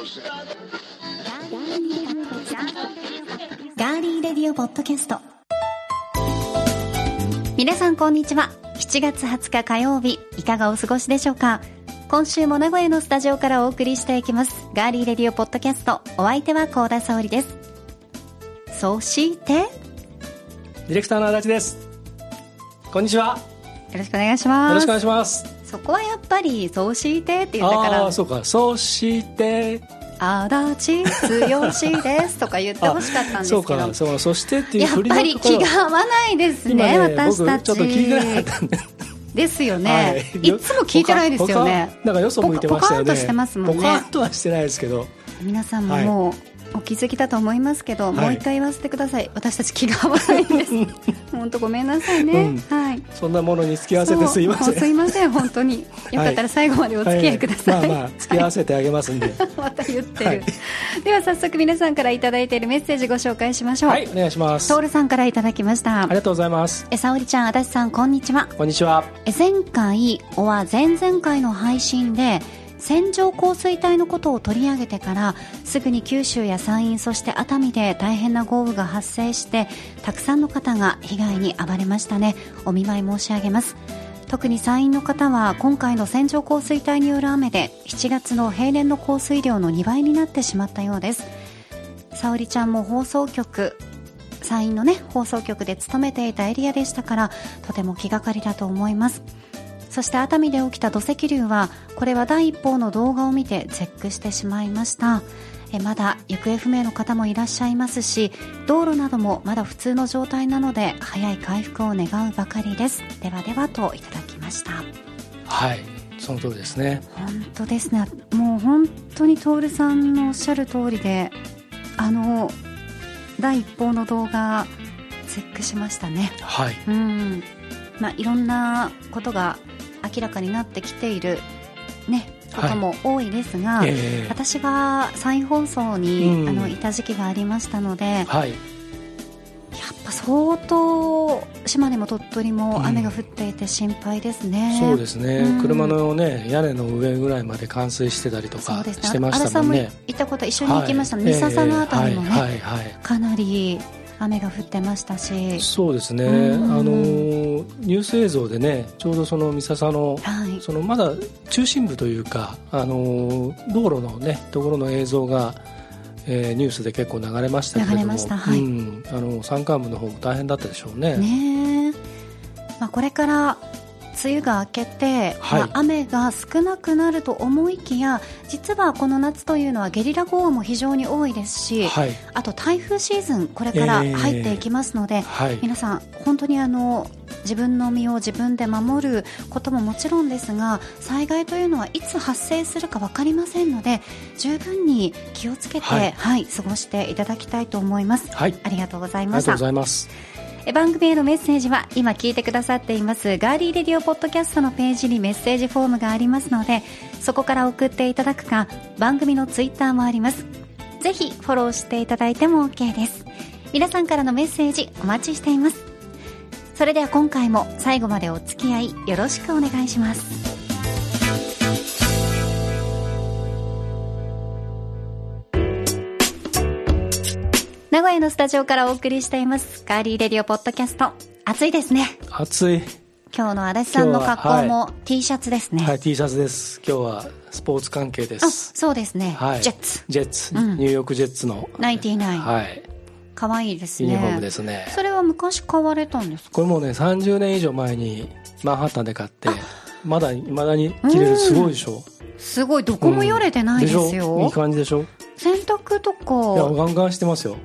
ガーリーレディオポッドキャスト。皆さんこんにちは。7月20日火曜日いかがお過ごしでしょうか？今週も名古屋のスタジオからお送りしていきます。ガーリーレディオポッドキャスト。お相手は高田沙織です。そしてよディレクターの足立です。こんにちは。ろしくお願いします。よろしくお願いします。そこはやっぱりそうしてって言ったかああそうか。そして、足立剛ですとか言ってほしかったんですけど。そうか、そう、そしてっていうやっぱり気が合わないですね今ね、私たち。で。ですよね、はい。い、つも聞いてないですよね。なんかよそ向いてましたよね。ポカンとしてますもんね。ポカンとはしてないですけど。皆さんももうお気づきだと思いますけど、い。もう一回言わせてください。私たち気が合わないんです。本当ごめんなさいね、うん。はい。そんなものに付き合わせてすいません。すいません本当に。よかったら最後までお付き合いください、はまあまあ、付き合わせてあげますんで。また言ってる、はい。では早速皆さんからいただいているメッセージご紹介しましょう、はい、お願いします。トールさんからいただきました。ありがとうございます。えさおりちゃん足立さんこんにちは。こんにちは。え前回おは前々回の配信で線状降水帯のことを取り上げてからすぐに九州や山陰そして熱海で大変な豪雨が発生してたくさんの方が被害に遭われましたね。お見舞い申し上げます。特に山陰の方は今回の線状降水帯による雨で7月の平年の降水量の2倍になってしまったようです。沙織ちゃんも放送局山陰のね放送局で勤めていたエリアでしたからとても気がかりだと思います。そして熱海で起きた土石流はこれは第一報の動画を見て絶句してしまいました。えまだ行方不明の方もいらっしゃいますし道路などもまだ普通の状態なので早い回復を願うばかりです。ではではといただきました。はい、その通りですね。本当ですね。もう本当に徹さんのおっしゃる通りであの第一報の動画絶句しましたね。はい。うん。まあ、いろんなことが明らかになってきている、ね、ことも多いですが、ええ。私は再放送に、うん。あのいた時期がありましたのでやっはい。ぱ相当島根も鳥取うん。も雨が降っていて心配ですね、そうですね、うん。車のね屋根の上ぐらいまで冠水してたりとかしてましたもんね。行ったこと一緒に行きました、はい。三笹のあたりもね、ええはい。はい。はい。かなり雨が降ってましたし、そうですね、うん。あのニュース映像でねちょうどその三笹のはい、そのまだ中心部というか、あの道路のねところの映像が、えーニュースで結構流れましたけれども。はい。うん、あの山間部の方も大変だったでしょうね。ねえ、まあ、これから梅雨が明けて、はい。まあ雨が少なくなると思いきや実はこの夏というのはゲリラ豪雨も非常に多いですし、はい。あと台風シーズンこれからええ入っていきますので、はい。皆さん本当にあの自分の身を自分で守ることももちろんですが災害というのはいつ発生するか分かりませんので十分に気をつけて、ははいい過ごしていただきたいと思います。はい。ありがとうございありがとうましたございます。え番組へのメッセージは今聞いてくださっていますガーリーレディオポッドキャストのページにメッセージフォームがありますのでそこから送っていただくか番組のツイッターもあります。ぜひフォローしていただいても OK です。皆さんからのメッセージお待ちしています。それでは今回も最後までお付き合いよろしくお願いします。名古屋のスタジオからお送りしていますガーリーレディオポッドキャスト。暑いですね。暑い、今日の足立さんの格好今日も T シャツですね、はい、T シャツです。今日はスポーツ関係であす。そうですね、はい、ジェッツ。ジェッツ、うん。ニューヨークジェッツの、99、はい、かわいいですね。ユニフォームですね。それは昔買われたんですか？これもうね30年以上前にマンハッタンで買ってまだ未だに着れる。すごいでしょ？すごい。どこもよれてないですしよ、ょ？いい感じでしょ？洗濯といやかガンガンしてますよ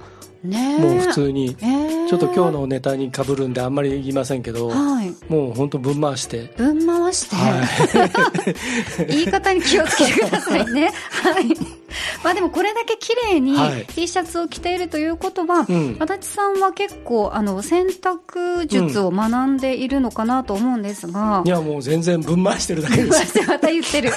ねえ。もう普通にえー。ちょっと今日のネタにかぶるんであんまり言いませんけどはい。もう本当ぶん回して。ぶん回して、は 言い方に気をつけてくださいね。はい。まあでもこれだけ綺麗にはい。T シャツを着ているということは、うん。足立さんは結構あの洗濯術を学んでいるのかなと思うんですが、いやもう全然ぶん回してるだけですまた言ってる。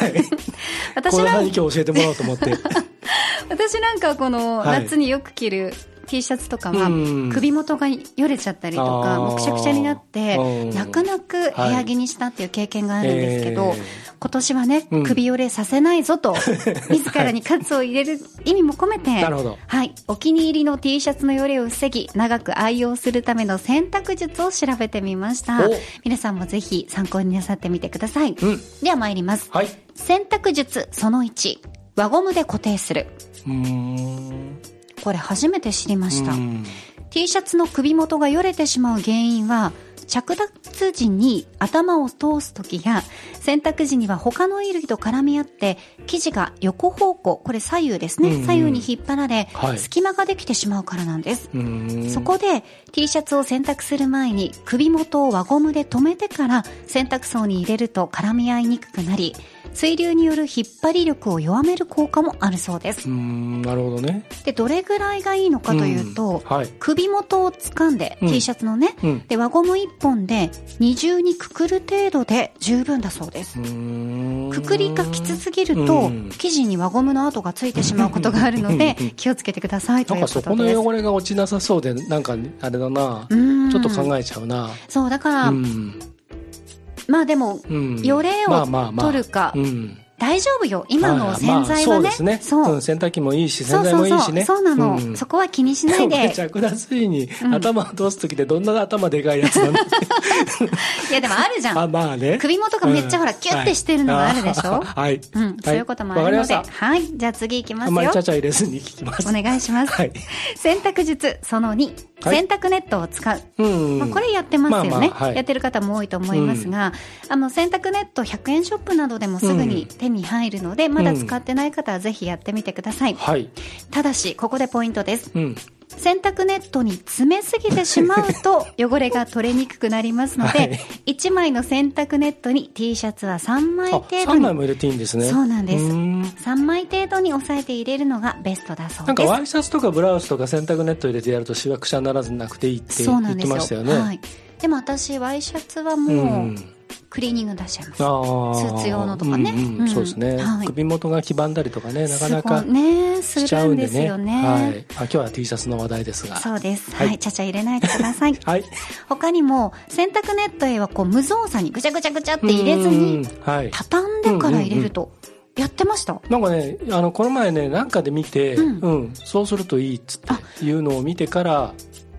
私これなん何今日教えてもらおうと思って。私なんかこのはい。夏によく着る T シャツとかはうん。首元がよれちゃったりとかもうくしゃくしゃになってうん。泣く泣く部屋着にしたっていう経験があるんですけど、今年はね、うん。首よれさせないぞと 自らに喝を入れる意味も込めてはい、お気に入りの T シャツのよれを防ぎ長く愛用するための選択術を調べてみました。お。皆さんもぜひ参考になさってみてください、うん。では参ります。はい。選択術その1輪ゴムで固定するこれ初めて知りました、うん。T シャツの首元がよれてしまう原因は着脱時に頭を通す時や洗濯時には他の衣類と絡み合って生地が横方向これ左右ですね、うん。うん左右に引っ張られ、はい。隙間ができてしまうからなんです、そこで T シャツを洗濯する前に首元を輪ゴムで留めてから洗濯槽に入れると絡み合いにくくなり水流による引っ張り力を弱める効果もあるそうです。うーんなるほどね。でどれぐらいがいいのかというと、うんはい。首元を掴んで、うん。T シャツのね、うん。で輪ゴム1本で二重にくくる程度で十分だそうです。くくりがきつすぎると、うん。生地に輪ゴムの跡がついてしまうことがあるのでうん。気をつけてくださいとないんうこです。かそことの汚れが落ちなさそうでなんかあれだな。うん。ちょっと考えちゃうな。そうだから、うんまあでもうん。よれをまあまあまあ。取るか。うん大丈夫よ。今の洗剤はね、まあそうですね。そう。うん洗濯機もいいし洗剤そうそうそう。もいいしねそうなの、ん。そこは気にしないで。着脱時にうん。頭を通す時でどんな頭でかいやつなの いやでもあるじゃん。あまあね。首元がめっちゃほらキュッてしてるのがあるでしょ、はい。はい。うん、そういうこともあるので、わかりましはい。じゃあ次行きますよ。あんまりち。ゃちゃ入れずに聞きます。お願いします。はい。洗濯術その2、はい。洗濯ネットを使う。うん。まあ、これやってますよね、まあまあはい。やってる方も多いと思いますが、あの洗濯ネット100円ショップなどでもすぐに手に入るので、まだ使ってない方はぜひやってみてください、はい。ただしここでポイントです。うん。洗濯ネットに詰めすぎてしまうと 汚れが取れにくくなりますので、はい。1枚の洗濯ネットに T シャツは3枚あ程度3に枚も入れていいんですね。そうなんです。ん。3枚程度に押さえて入れるのがベストだそうなんかですワイシャツとかブラウスとか洗濯ネット入れてやるとしわくしゃにならずなくていいって言ってましたよね。はい、でも私ワイシャツはうもうんクリーニング出しちゃいます、スーツ用のとかね。うんうんうん。そうですね、はい。首元が黄ばんだりとかねなかなすかねすしちゃるうんんでね。ですよねはい、あ今日は T シャツの話題ですが。そうです。ははいい、ちゃちゃ入れないでください。はい。他にも洗濯ネットへはこう無造作にぐちゃぐちゃぐちゃって入れずにうんはい。畳んでから入れると、やってました？なんかねあのこの前ねなんかで見て、ううんん。そうするといいっつっていうのを見てから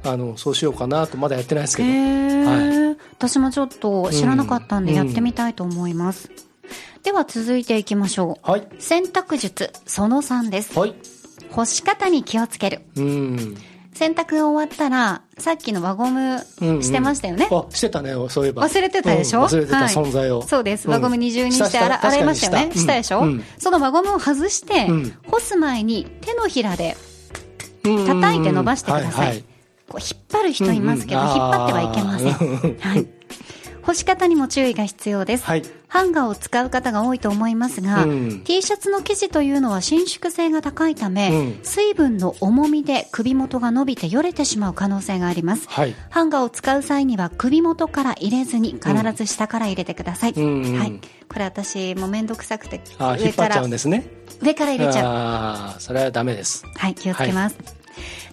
あのそうしようかなとまだやってないですけへどえ、私もちょっと知らなかったんでうん。やってみたいと思います、では続いていきましょう。はい。洗濯術その3です。はい。干し方に気をつける。うん。洗濯が終わったらさっきの輪ゴムうんうん。してましたよね、あしてたねそういえば。忘れてたでしょ？うん忘れてたはい。存在を、そうです。うん。輪ゴム二重にして洗洗いましたよね？したでしょ、うん。その輪ゴムを外して、うん。干す前に手のひらでうん。叩いて伸ばしてください、はいはいこう引っ張る人いますけど、うんうん。引っ張ってはいけません、はい、干し方にも注意が必要です、はい。ハンガーを使う方が多いと思いますが、うん。T シャツの生地というのは伸縮性が高いため、うん。水分の重みで首元が伸びてよれてしまう可能性があります。はい。ハンガーを使う際には首元から入れずに必ず下から入れてください。うんはい。これ私もうめんどくさくて上からね。上から入れちゃう。ああそれはダメです。はい、気をつけます。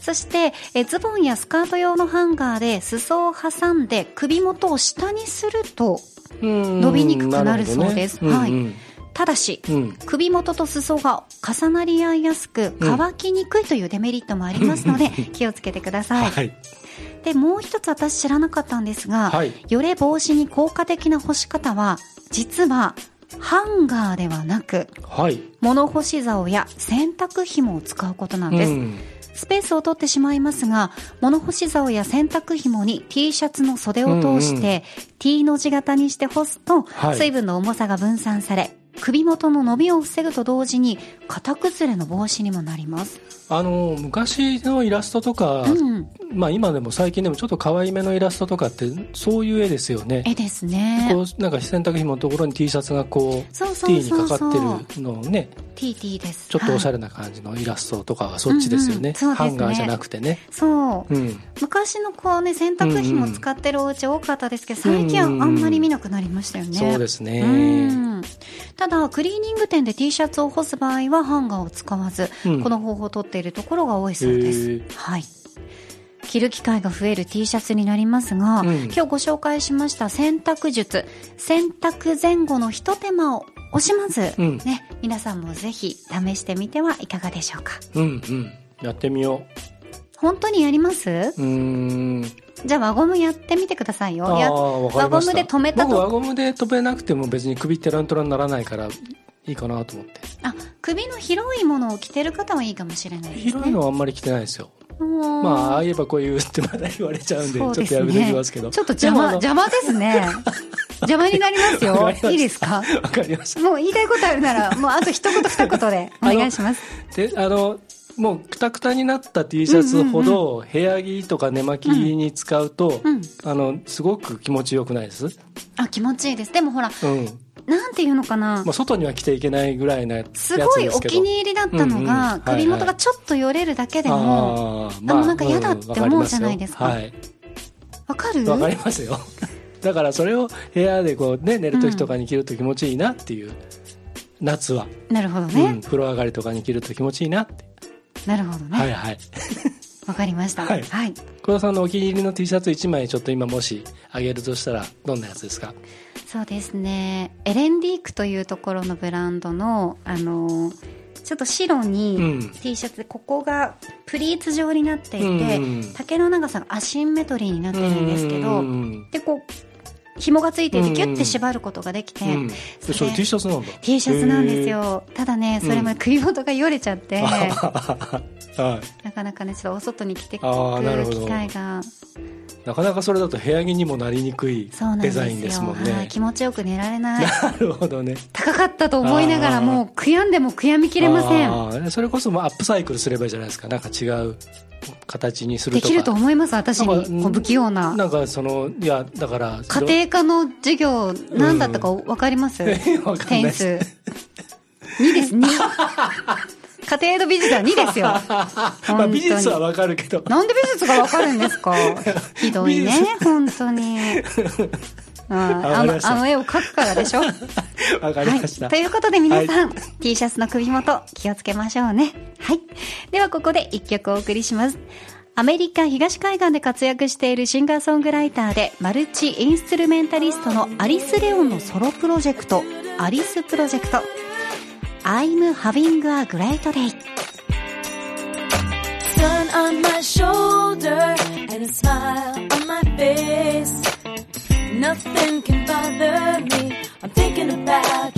そしてえ、ズボンやスカート用のハンガーで裾を挟んで首元を下にすると、伸伸びにくくなるそうです。はい。うんただし、うん。首元と裾が重なり合いやすく乾きにくいというデメリットもありますので、気をつけてください。はい。で、もう一つ私知らなかったんですが、はい。よれ防止に効果的な干し方は、実は、ハンガーではなく、はい。物干し竿や洗濯紐を使うことなんです。うんスペースを取ってしまいますが、物干し竿や洗濯紐に T シャツの袖を通して、T の字型にして干すと、はい。水分の重さが分散され、首元の伸びを防ぐと同時に、型崩れの防止にもなります。あの昔のイラストとか、うん。まあ今でも最近でもちょっと可愛めのイラストとかってそういう絵ですよね絵ですね。こうなんか洗濯紐のところに T シャツがこうそうそう T に。かかってるのをね TT です。ちょっとおしゃれ。れな感じのイラストとかはそっちですよね,、うんうんハンガーじゃなくてねそう。うん昔のこうね、洗濯紐使ってるお家多かったですけど、最近はあんまり見なくなりましたよね。そうですねうんただ、クリーニング店で T シャツを干す場合はハンガーを使わず、うん。この方法を取っているところが多いそうです。はい。着る機会が増える T シャツになりますが、うん。今日ご紹介しました洗濯術。洗濯前後のひと手間を惜しまず、うん。ね、皆さんもぜひ試してみてはいかがでしょうか。うんうん。やってみよ本当にやります？ううーんじゃあ輪ゴムやってみてくださいよ。輪ゴムで止めたと。僕輪ゴムで止めなくても別に首テラントラにならないからいいかなと思って。あ首の広いものを着てる方はいいかもしれないですね。広いのはあんまり着てないですよ。うんまあああ言えばこう言うってまだ言われちゃうんでちょっとやめておきますけど。ちょっと邪魔邪魔ですね。邪魔になりますよ。いいですか？わかりました。もう言いたいことあるならもうあと一言二言でお願いします。であのもうくたくたになった T シャツほど部屋着とか寝巻きに使うと、うん。あのすごく気持ちよくないです、あ気持ちいいです。でもほらうん。なんていうのかな。まあ、外には着ていけないぐらいのやつですすごいお気に入りだったのうんうん。がはいはい。首元がちょっとよれるだけでもあーあのなんか嫌だって思うじゃないですか。わりわかる？わかりますよ。だからそれを部屋でこうね寝る時とかに着ると気持ちいいなっていう、夏は、なるほどうん、ね風呂上がりとかに着ると気持ちいいなって、なるほどね。はいはい。わかりました。はい。はい。さんのお気に入りの T シャツ1枚ちょっと今もしあげるとしたらどんなやつですか？そうですね。エレンディークというところのブランドのあのちょっと白うにん。T シャツでここがプリーツ状になっていて、うん丈の長さがアシンメトリーになってるんですけど、うん。でこう紐がついていてうん。ギュッて縛ることができて、うん。でそれ T シャツなんだ。T シャツなんですよ。ただねそれもうん首元がよれちゃって、へ ーはい。なかなかねちょっとお外に着てくあーなる機会がなかなかそれだと部屋着にもなりにくいデザインですもんはい。ね気持ちよく寝られない。なるほどね。高かったと思いながらもう悔やんでも悔やみきれません。それこそもうアップサイクルすればいいじゃないですか。なんか違う形にするとか。できると思います私に。不器用な。なんかそのいやだから家庭科の授業何だったか分かります、庭わかん点数。2です。2 家庭の美術は2ですよ。まあ美術はわかるけど。なんで美術が分かるんですか？ひどいね美本当にああのあの絵を描くからでしょ？わかりました、はい。ということで皆さん、T シャツの首元気をつけましょうね。はい。ではここで一曲お送りします。アメリカ東海岸で活躍しているシンガーソングライターでマルチインストゥルメンタリストのアリス・レオンのソロプロジェクト、アリスプロジェクト。I'm having a great day. sun on my shoulder and a smile on my face. Nothing can bother me. I'm thinking about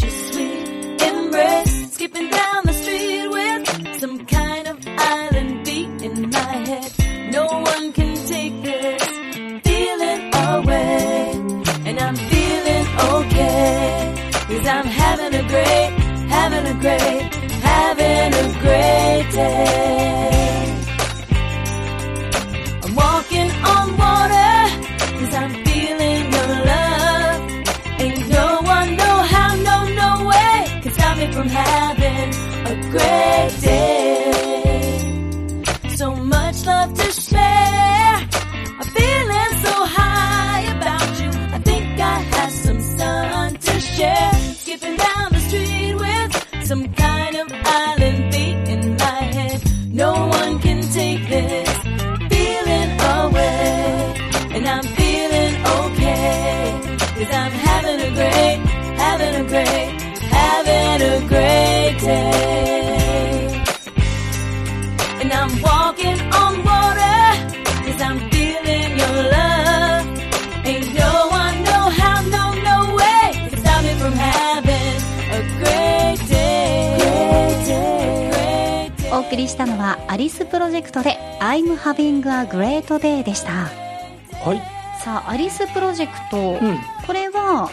送りしたのはアリスプロジェクトで I'm having a great day でした。はい。さあ、アリスプロジェクト。うん。これは、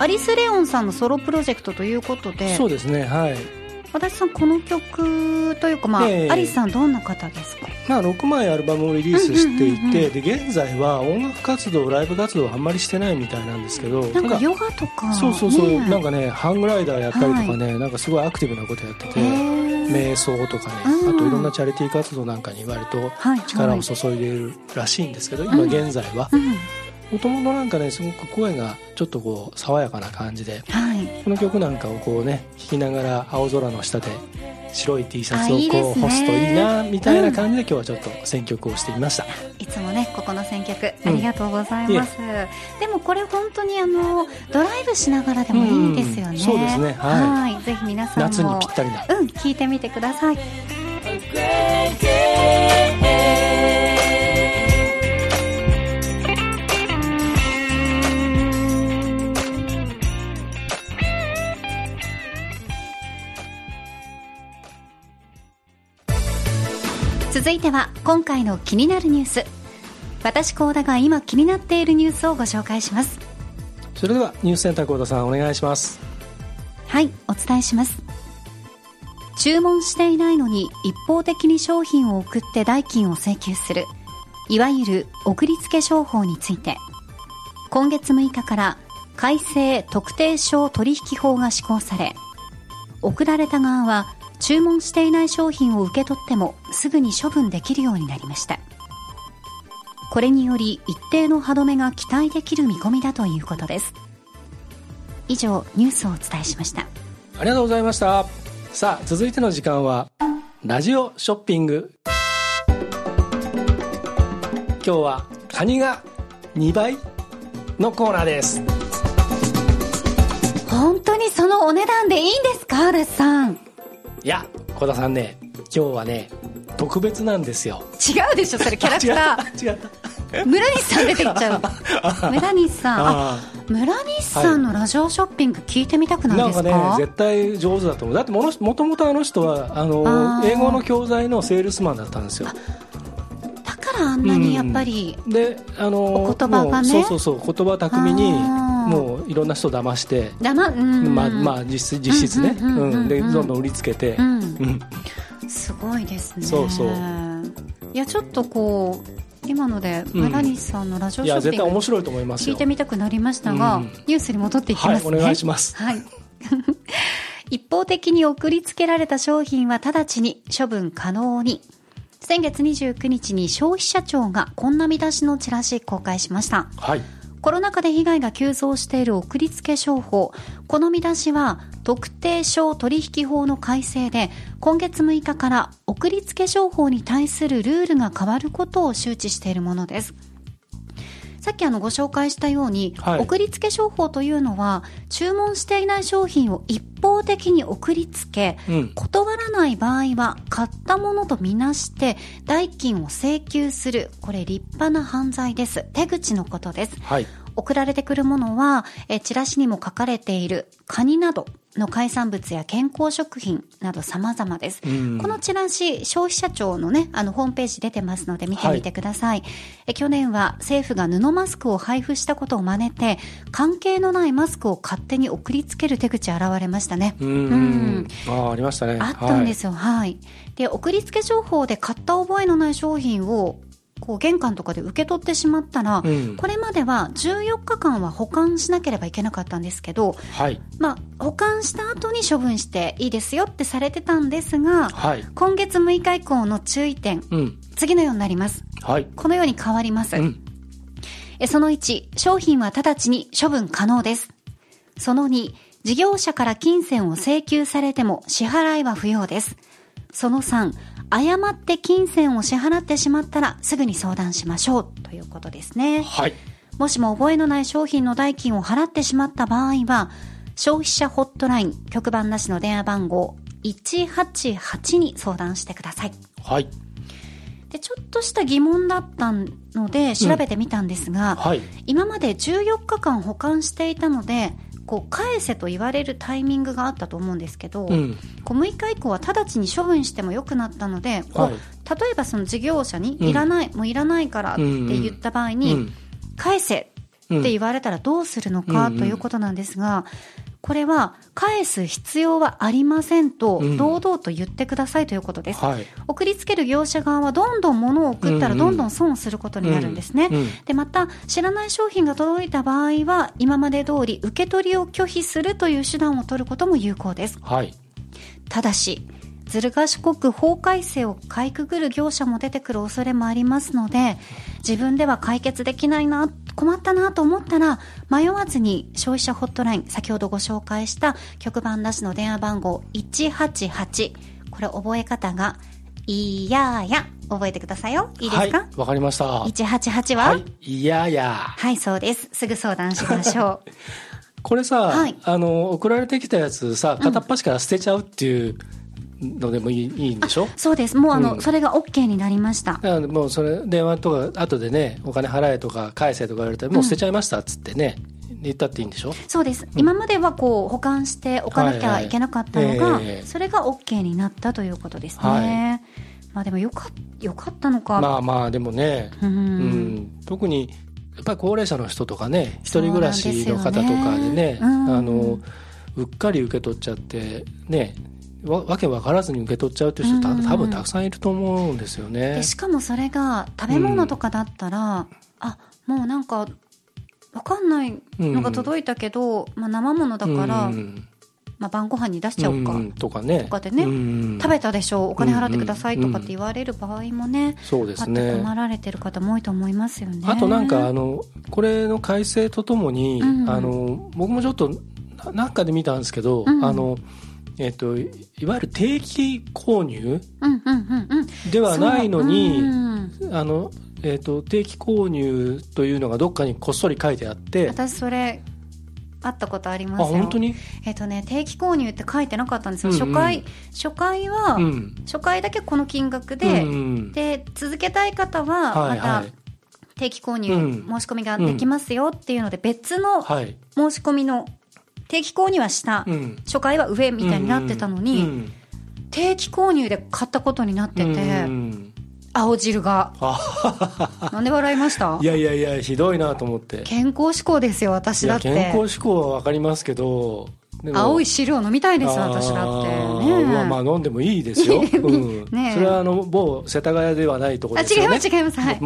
アリス・レオンさんのソロプロジェクトということで、そうですねはい。足立さん、この曲というか、まあ、ええ。アリスさんどんな方ですか？まあ、6枚アルバムをリリースしていて、で現在は音楽活動ライブ活動はあんまりしてないみたいなんですけどなんかヨガとか、そうそうそう、ねなんかねハングライダーやったりとかね、なんかすごいアクティブなことやってて。へー瞑想とかね、うん。あといろんなチャリティー活動なんかに割とはい力を注いでいるらしいんですけど、ん。今現在は。うん、もともとなんかねすごく声がちょっとこう爽やかな感じではい。この曲なんかをこうね聴きながら青空の下で白い T シャツをこう干すといいなみたいな感じで今日はちょっと選曲をしてみました、いつもねここの選曲うんありがとうございます、でもこれ本当にあのドライブしながらでもいいですよね、うんそうですね。はい。はい。ぜひ皆さんも。夏にぴったりなうん聞いてみてください続いては今回の気になるニュース。私高田が今気になっているニュースをご紹介します。それではニュースセンター幸田さんお願いします。はいお伝えします。注文していないのに一方的に商品を送って代金を請求する。いわゆる送り付け商法について。今月6日から改正特定商取引法が施行され。送られた側は注文していない商品を受け取ってもすぐに処分できるようになりました。これにより一定の歯止めが期待できる見込みだということです。以上ニュースをお伝えしました。ありがとうございました。さあ続いての時間はラジオショッピング。今日はカニが2倍のコーナーです。本当にそのお値段でいいんですか足立さんいや小田さんね今日はね特別なんですよ。違うでしょそれキャラクター。違った村西さん出てきちゃう 村西さん。村西さんのラジオショッピング聞いてみたくあないですか,、なんかね絶対上手だと思う。だってものもともとあの人はあの英語の教材のセールスマンだったんですよ。だからあんなにやっぱり、であのお言葉がね。そうそうそう言葉巧みにもういろんな人騙して。だまうん。まあまあ実質実質ね、でどんどん売りつけて、すごいですね。そうそう。いやちょっとこう今のでうん。村西さんのラジオいや絶ショッピング対面白いと思いますよ。聞いてみたくなりましたが、うん。ニュースに戻っていきますね。はいお願いします。はい。一方的に送りつけられた商品は直ちに処分可能に。先月29日に消費者庁がこんな見出しのチラシ公開しました。はいコロナ禍で被害が急増している送りつけ商法。この見出しは、特定商取引法の改正で、今月6日から送りつけ商法に対するルールが変わることを周知しているものです。さっきあのご紹介したように、はい。送りつけ商法というのは、注文していない商品を一方的に送りつけ、うん。断らない場合は買ったものとみなして代金を請求する。これ立派な犯罪です。手口のことです。はい送られてくるものは、えチラシにも書かれているカニなどの海産物や健康食品など様々です。うんこのチラシ、消費者庁のね、あの、ホームページ出てますので見てみてください。え去年は政府が布マスクを配布したことを真似て、関係のないマスクを勝手に送りつける手口現れましたね。うんうんああありましたねあったんですよ。はい。で、送りつけ情報で買った覚えのない商品を、こう、玄関とかで受け取ってしまったら、うんこれまでは14日間は保管しなければいけなかったんですけど、はいまあ、保管した後に処分していいですよってされてたんですが、はい今月6日以降の注意点、うん次のようになります。はいこのように変わります。うんえその1、商品は直ちに処分可能です。その2、事業者から金銭を請求されても支払いは不要です。その3、誤って金銭を支払ってしまったらすぐに相談しましょうということですね。はいもしも覚えのない商品の代金を払ってしまった場合は、消費者ホットライン局番なしの電話番号188に相談してください。はいで、ちょっとした疑問だったので調べてみたんですが、はい今まで14日間保管していたので、こう返せと言われるタイミングがあったと思うんですけど、うん。こう6日以降は直ちに処分してもよくなったので、はい。例えばその事業者にうん。いらない、もういらないからって言った場合に、うん。返せって言われたらどうするのかうん。ということなんですが、これは返す必要はありませんとうん堂々と言ってくださいということです。はい送りつける業者側はどんどん物を送ったらうんうんどんどん損することになるんですね。うんうんで、また知らない商品が届いた場合は今まで通り受け取りを拒否するという手段を取ることも有効です。はいただし、ずる賢く法改正をかいくぐる業者も出てくる恐れもありますので、自分では解決できないな、困ったなと思ったら、迷わずに消費者ホットライン、先ほどご紹介した局番なしの電話番号188、ここれ覚え方が、いやや、覚えてくださいよ。いいですか、はいわかりました。188は、はい。いやや。はい、そうです。すぐ相談しましょう。これさ、はいあの、送られてきたやつさ、片っ端から捨てちゃうっていうのでもいい,、いいんでしょ？そうです。もうあの、うんそれが OK になりました。もうそれ、電話とか、後でね、お金払えとか返せとか言われたら、もう捨てちゃいましたっつってね、言ったっていいんでしょ？そうです。今まではこう、保管しておかなきゃいけなかったのが、はいはいええそれが OK になったということですね。はいまあでもよかっ、よかったのか。まあまあ、でもね、うんうん特に、やっぱり高齢者の人とかね、一人暮らしの方とかでね、ねうんあの、うっかり受け取っちゃって、ね、わわけわからずに受け取っちゃうっていう人た、うん多分たくさんいると思うんですよねで。しかもそれが食べ物とかだったら、あもうなんかわかんないのが届いたけど、まあ、生ものだから、うんまあ、晩ご飯に出しちゃおうか、んとかね。とかでねうん食べたでしょお金払ってくださいとかって言われる場合もね、そうでね。困られてる方も多いと思いますよね。あとなんかあのこれの改正とともに、うんあの僕もちょっとななんかで見たんですけど、うんあのえっといいわゆる定期購入？ではないのに、あのえっと定期購入というのがどっかにこっそり書いてあって、私それ会ったことありあますよ。本当に、えっ、とね定期購入って書いてなかったんですよ、うんうん。初回初回は、うん、初回だけこの金額で、うんうん。で続けたい方はまた定期購入うん。申し込みができますよっていうので別のはい、申し込みの定期購入は下、うん、初回は上みたいになってたのに、うん。定期購入で買ったことになってて、うん。青汁が。あなんで笑いました？いやいやいやひどいなと思って。健康志向ですよ私だって。健康志向は分かりますけど青い汁を飲みたいです私だって。ねまあまあ飲んでもいいですよ、うん。ねえ。それはあの某世田谷ではないところあ違いですよね。ます違います。はい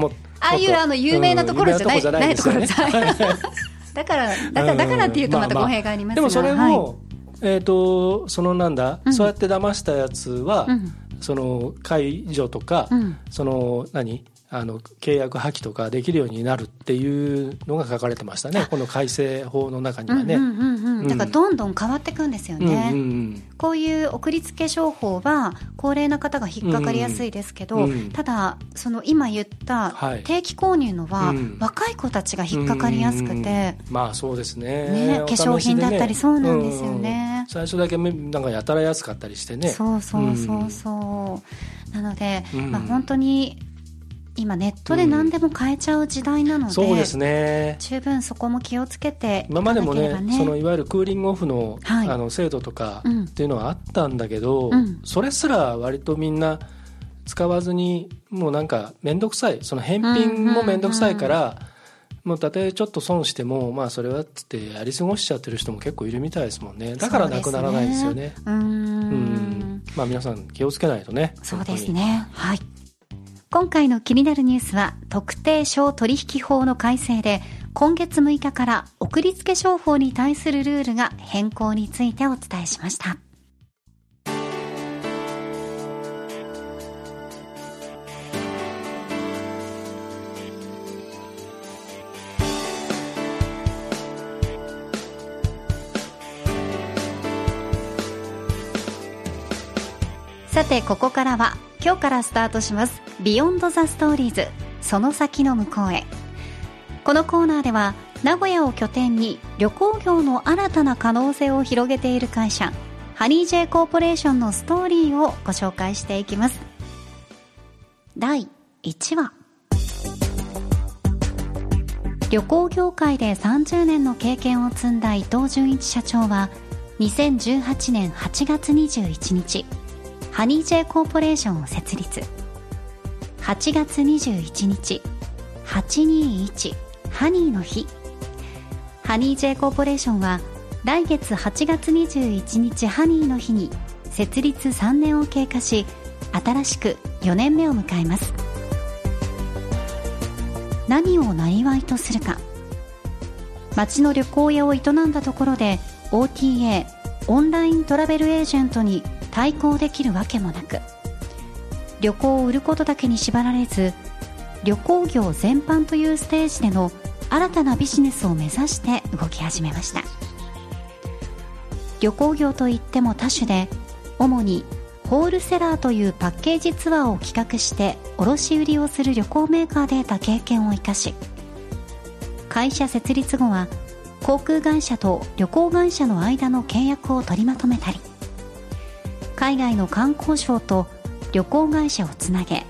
ああいうあの有名なところじゃない、ところじゃない だからだからだからっていうとまた語弊がありますが、でもそれはい。も、えっ、とそのなんだ、うん。そうやって騙したやつは、うん。その解除とか、うん。その何？あの契約破棄とかできるようになるっていうのが書かれてましたね。この改正法の中にはね。うんうんうんうん、だからどんどん変わっていくんですよね、うんうんこういう送りつけ商法は高齢な方が引っかかりやすいですけど、うん。ただその今言ったはい。定期購入のはうん。若い子たちが引っかかりやすくて、うん。うんうんまあそうですね。ね化粧品だったりそうなんですよね。うん。うん最初だけめなんかやたら安かったりしてね。そうそうそうそう、なので、うん。まあ、本当に今ネットで何でも買えちゃう時代なので、そうですね。十分そこも気をつけてい今までもねそのいわゆるクーリングオフの,、はい。あの制度とかうん。っていうのはあったんだけど、うん。それすら割とみんな使わずにもうなんか面倒くさい。その返品も面倒くさいから、もうたとえちょっと損してもまあそれはっつってやり過ごしちゃってる人も結構いるみたいですもんね。だからなくならないですよねうーんうんまあ皆さん気をつけないとね。そうですね。はい。今回の気になるニュースは、特定商取引法の改正で、今月6日から送りつけ商法に対するルールが変更についてお伝えしました。さて、ここからは、今日からスタートします、 Beyond the Stories、その先の向こうへ。このコーナーでは、名古屋を拠点に旅行業の新たな可能性を広げている会社、ハニー J コーポレーションのストーリーをご紹介していきます。第1話。旅行業界で30年の経験を積んだ伊藤純一社長は、2018年8月21日、ハニー J コーポレーションを設立。8月21日821ハニーの日。ハニー J コーポレーションは来月8月21日ハニーの日に設立3年を経過し新しく4年目を迎えます。何を生りとするか。街の旅行屋を営んだところで OTA オンライントラベルエージェントに対抗できるわけもなく旅行を売ることだけに縛られず旅行業全般というステージでの新たなビジネスを目指して動き始めました。旅行業といっても多種で主にホールセラーというパッケージツアーを企画して卸売りをする旅行メーカーで得た経験を生かし会社設立後は航空会社と旅行会社の間の契約を取りまとめたり海外の観光省と旅行会社をつなげ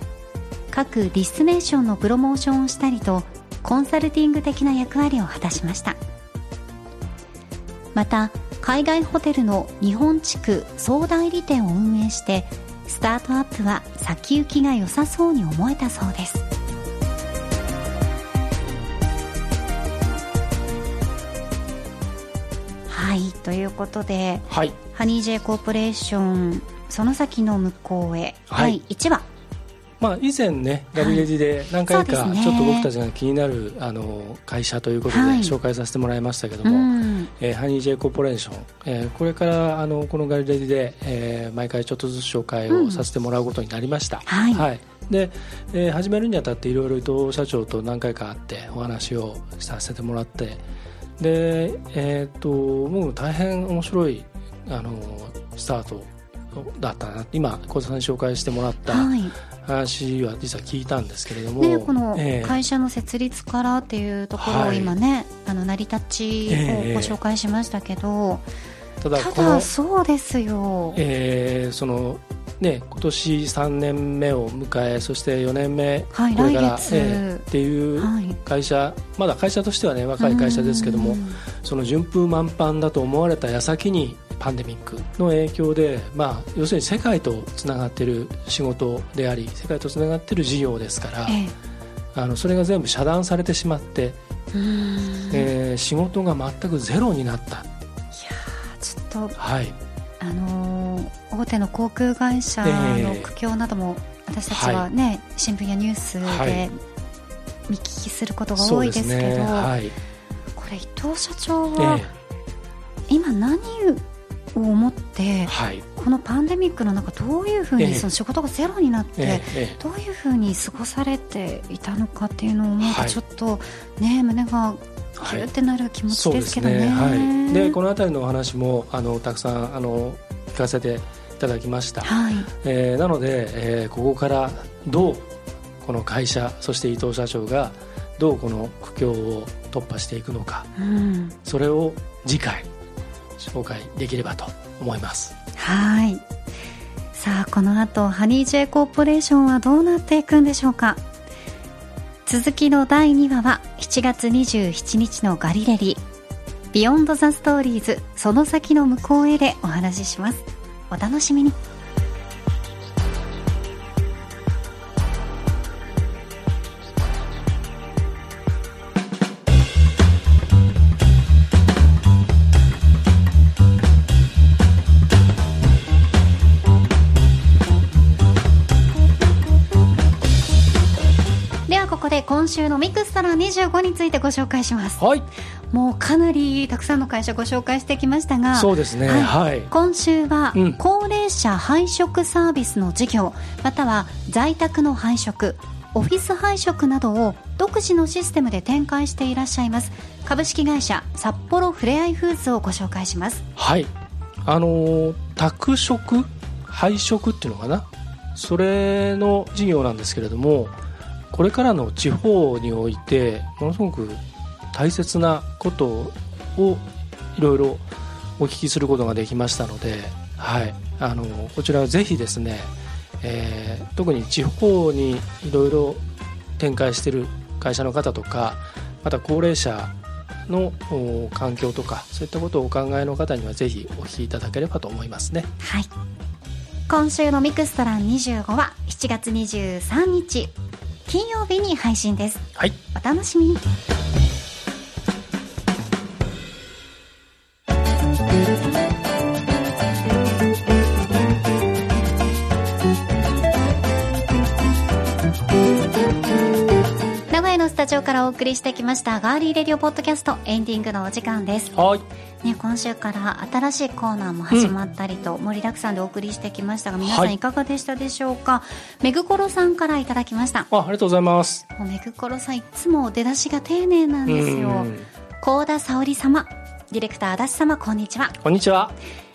各ディスティネーションのプロモーションをしたりとコンサルティング的な役割を果たしました。また海外ホテルの日本地区総代理店を運営してスタートアップは先行きが良さそうに思えたそうです。はいということではい。ハニー J コーポレーションその先の向こうへ、はい。第1話。まあ、以前ね、ガリレディで何回かちょっと僕たちが気になるあの会社ということではい。紹介させてもらいましたけどうも、ん。えーハニー J コーポレーション、えーこれからあのこのガリレディで、えー毎回ちょっとずつ紹介をさせてもらうことになりました、はい。で、えー始めるにあたっていろいろ伊藤社長と何回か会ってお話をさせてもらってでえっ、ともう大変面白いあのスタートだったな。今小田さんに紹介してもらったはい。話は実は聞いたんですけれども、ね、このええ。会社の設立からっていうところをはい。今ね、あの成り立ちをご紹介しましたけど、たただこのだそうですよ、えーそのね今年3年目を迎えそして4年目はいこれから、えーっていうはい。会社まだ会社としてはね若い会社ですけどもうん。その順風満帆だと思われた矢先にパンデミックの影響で、まあ、要するに世界とつながっている仕事であり世界とつながっている事業ですからえあのそれが全部遮断されてしまって、えー仕事が全くゼロになった、いやーちょっとはい、あのー大手の航空会社の苦境なども私たちはね、新聞やニュースはでい。見聞きすることが多いですすけど、ね、はい。これ伊藤社長えは今何を思ってーはい。このパンデミックの中どういうふうええ。にその仕事がゼロになって、どういうふうに過ごされていたのかっていうのを思うとはい。ちょっとね、胸がーギュってなる気持ちですけどね。ね、はい、でこの辺りのお話もあのたくさんあの聞かせていただきました、はい。えーなので、えーここからどうこの会社そして伊藤社長がどうこの苦境を突破していくのかうん。それを次回紹介できればと思います。はい。さあこの後ハニー J コーポレーションはどうなっていくんでしょうか。続きの第2話は7月27日のガリレディ Beyond the Stories その先の向こうへでお話しします。お楽しみに。ではここで今週のミクストラ25についてご紹介します。はい。もうかなりたくさんの会社ご紹介してきましたがそうですね。はい。はい、今週はうん。高齢者配食サービスの事業または在宅の配食オフィス配食などを独自のシステムで展開していらっしゃいます株式会社札幌ふれあいフーズをご紹介します。はい。あのー宅食配食っていうのかな？それの事業なんですけれどもこれからの地方においてものすごく大切なことをいろいろお聞きすることができましたので、はい、あのこちらはぜひですね、えー特に地方にいろいろ展開している会社の方とかまた高齢者のお環境とかそういったことをお考えの方にはぜひお聞きいただければと思いますね。はい。今週のミクストラン25は7月23日金曜日に配信です。はい、お楽しみにからお送りしてきましたガーリーレディオポッドキャストエンディングのお時間です。はい、ね、今週から新しいコーナーも始まったりと、盛りだくさんでお送りしてきましたが皆さはいんいかがでしたでしょうか、めぐころさんからいただきました。あありがとうございます。もうめぐころさんいつも出だしが丁寧なんですよ。うん。高田沙織様ディレクター足立様こんにちは。こんにちは。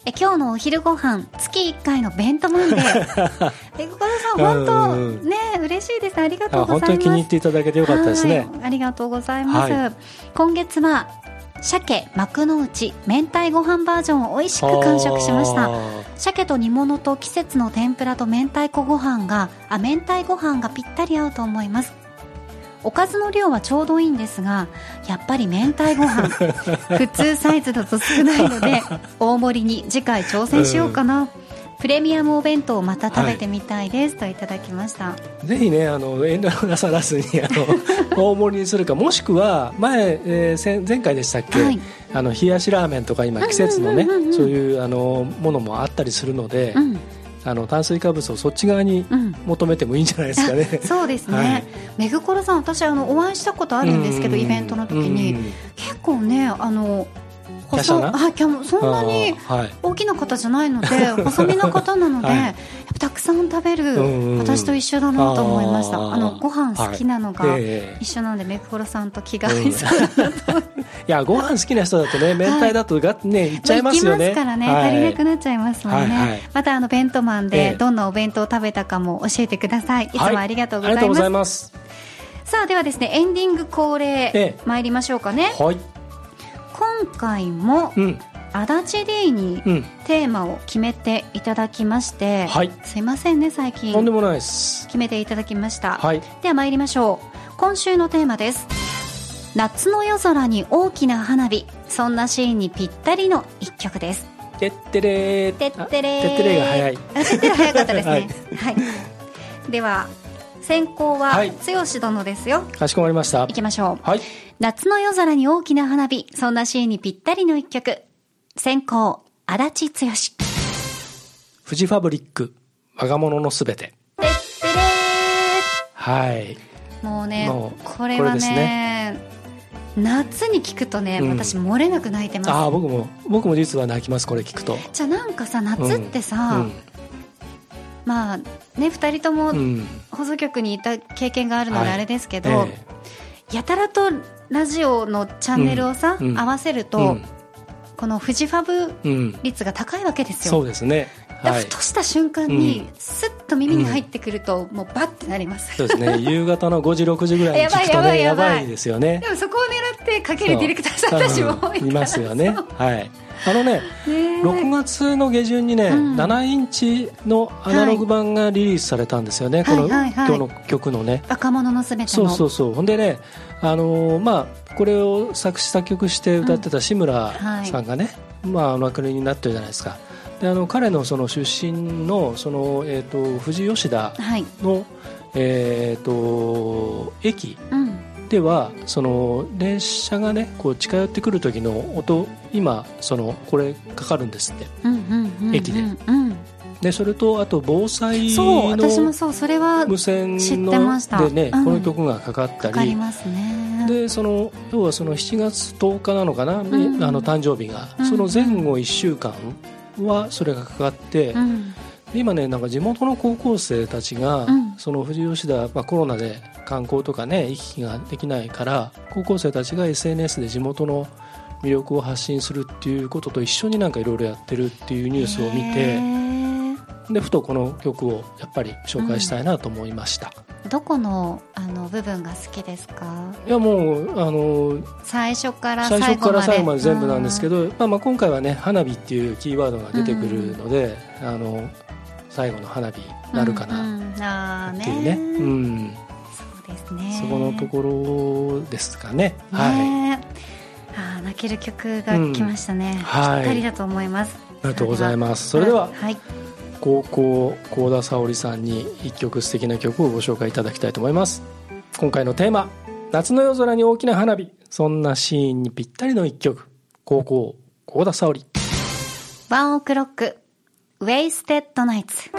え今日のお昼ご飯月1回の弁当マンデーえ小田さん本当うんね嬉しいです。ありがとあうございます。本当に気に入っていただけてよかったですね。はい。ありがとうございます、はい。今月は鮭幕の内明太ご飯バージョンを美味しく完食しました。鮭と煮物と季節の天ぷらと明太子ご飯があ明太ご飯がぴったり合うと思いますおかずの量はちょうどいいんですがやっぱり明太ご飯 普通サイズだと少ないので大盛りに次回挑戦しようかな、プレミアムお弁当をまた食べてみたいです、といただきました。ぜひねあの遠慮なさらずにあの 大盛りにするかもしくは前、えー先前回でしたっけ、はい。あの冷やしラーメンとか今季節のねうんうんうんうん。そういうあのものもあったりするので、うんあの炭水化物をそっち側にうん。求めてもいいんじゃないですかね。あそうですね、はい。めぐころさん私あのお会いしたことあるんですけど、うん。イベントの時に、うん。結構ねあの華奢な？あキャそんなに大きな方じゃないので 細身の方なので、はい。やっぱたくさん食べる、私と一緒だなと思いました。あのご飯好きなのが一緒なので、めぐころさんと気が合いそうだなといやご飯好きな人だとね明太だとがねいっちゃいますよね。ますからね、はい。足りなくなっちゃいますもんね、はいはい。またあの弁当マンえでえどんなお弁当を食べたかも教えてください。い。つもありがとうございます,、はありがとうございます。さあではですねエンディング恒例、ええ。参りましょうかね。はい。今回もうん。足立 D にうん。テーマを決めていただきまして、はい。すいませんね最近。とんでもないです。決めていただきました、はい。では参りましょう。今週のテーマです。夏の夜空に大きな花火。そんなシーンにぴったりの一曲です。てってれー。てってれてってれーが早い。あ てってれ早かったですね。は はいい、では先行ははい。剛殿ですよ、かしこまりました。行。きましょう。はい。夏の夜空に大きな花火。そんなシーンにぴったりの一曲。先行足立剛。フジファブリック。我が物のすべて。はい。ーもうねもうこれはこれですね。夏に聞くとね、うん。私漏れなく泣いてます。ああ僕も僕も実は泣きますこれ聞くと。じゃあなんかさ夏ってうさ、んまあね2人ともうん。放送局にいた経験があるのではいあれですけど、えやたらとラジオのチャンネルをさ、うんうん合わせると、うんこのフジファブうん。率が高いわけですよそうですね。ふ。とした瞬間に、うんスッと耳に入ってくると、もうバッてなりますそうですね。夕方の5時6時ぐらいに聞くとやばいねややばいやばいばいですよねで。もそこを狙ってかけるディレクターさんたちもいますよね。はい。あのね、ねえ6月の下旬にね、うん7インチのアナログ版がリリースされたんですよね。この、はいはいはい今日の曲のね。若者のすべてそうのそうそう。ほんでね、あのーまあこれを作詞作曲して歌ってた志村さんがね、まあお亡くなりになってるじゃないですか。であの彼のその出身のそのえっ、と富士吉田はい、のえっ、と駅うん、ではその列車がねこう近寄ってくる時の音今そのこれかかるんですって。駅で。うん。でそれとあと防災そう私ものそうそれは無線知ってのました。でね、うん。この曲がかかったり。でその要はその7月10日なのかな、ん。あの誕生日が、うんその前後1週間はそれがかかって、うん。今ねなんか地元の高校生たちが、うん。その富士吉田、まあ、コロナで観光とかね行き来ができないから高校生たちが SNS で地元の魅力を発信するっていうことと一緒になんかいろいろやってるっていうニュースを見へてー。でふとこの曲をやっぱり紹介したいなと思いました、どこのあの部分が好きですか？いやもうあの最初から最最後まで。最後まで全部なんですけどど、まあ、まあ今回はね花火っていうキーワードが出てくるので、あの最後の花火なるかななっていうね,、うんですね。そこのところですかね。はい。ねあー泣ける曲が来ましたね、はいぴったりだと思います。ありがとうございます。それでははい。高校幸田沙織さんに一曲素敵な曲をご紹介いただきたいと思います。今回のテーマ夏の夜空に大きな花火。そんなシーンにぴったりの一曲。高校幸田沙織。ワンオクロックウェイステッドナイツ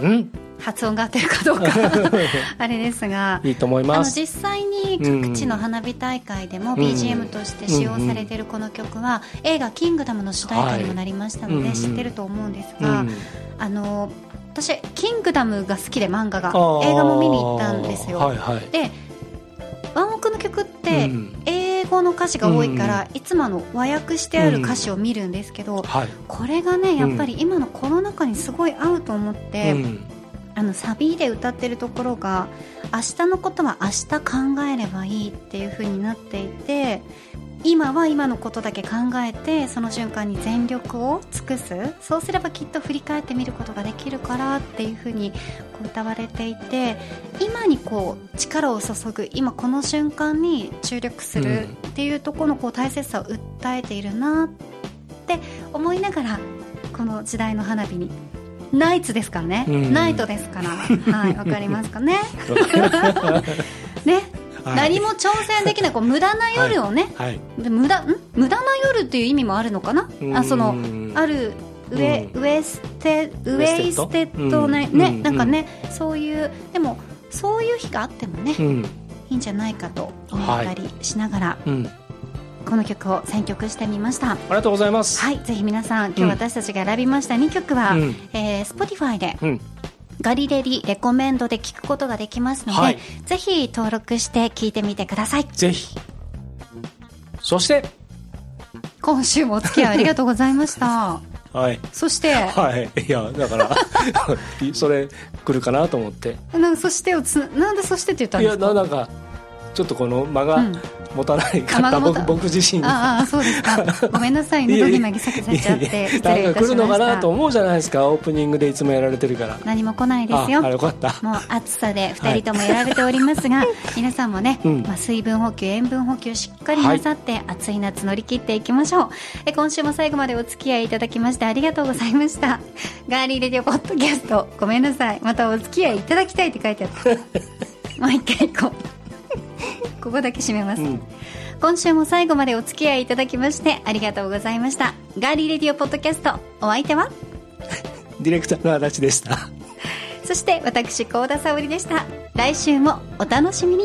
うん発音が合ってるかどうか。あれですが。いいと思いあます。の実際に各地の花火大会でも BGM として使用されているこの曲は映画「キングダム」の主題歌にもなりましたのはい。で知ってると思うんですがうん。あの私「キングダム」が好きで漫画が。映画も見に行ったんですよ。はいはい。でワンオクの曲ってうん。映語の歌詞が多いから、いつもあの和訳してある歌詞を見るんですけど、はいこれがねやっぱり今のコロナ禍にすごい合うと思って、うんあのサビで歌ってるところが明日のことは明日考えればいいっていう風になっていて今は今のことだけ考えてその瞬間に全力を尽くす。そうすればきっと振り返ってみることができるからっていう風にこう歌われていて今にこう力を注ぐ今この瞬間に注力するっていうところのこう大切さを訴えているなって思いながらこの時代の花火にナイツですからね、うん。ナイトですから。はいわかりますかね。ね、はい。何も挑戦できない。こう無駄な夜をね、はい。で無駄ん？無駄な夜っていう意味もあるのかな？うん。あそのあるウェ,、うウエステウェイステッド？ね,、ねなんかねそういうでもそういう日があってもね、うん。いいんじゃないかと思ったりしながら、うんこの曲を選曲してみました。ありがとうございます。はいぜひ皆さん今日私たちが選びました2曲は、うん。えー、Spotify でうん。ガリレリレコメンドで聞くことができますので、はい。ぜひ登録して聞いてみてください。ぜひ。そして。今週もお付き合いありがとうございました。はい。そして、はい。いやだから それ来るかなと思って。なんかそしてをつなんでそしてって言ったんいやですか？ななんかちょっとこの間がうん。持たないかったあ間が持た僕僕自身。にああそうですか。ごめんなさい。ねドギマギさせちゃって失礼来るのかなとた思うじゃないですか。オープニングでいつもやられてるから。何も来ないですよ。ああよかった。もう暑さで2人ともやられておりますが、皆さんもね、うん。まあ、水分補給塩分補給しっかりなさって、暑い夏乗り切っていきましょう。え今週も最後までお付き合いいただきましてありがとうございました。ガーリーレディオポッドキャスト。ごめんなさい。またお付き合いいただきたいって書いてあった。もう一回行こう ここだけ締めます、うん。今週も最後までお付き合いいただきましてありがとうございました。ガーリーレディオポッドキャストお相手は？ディレクターの足立でした。そして私高田沙織でした。来週もお楽しみに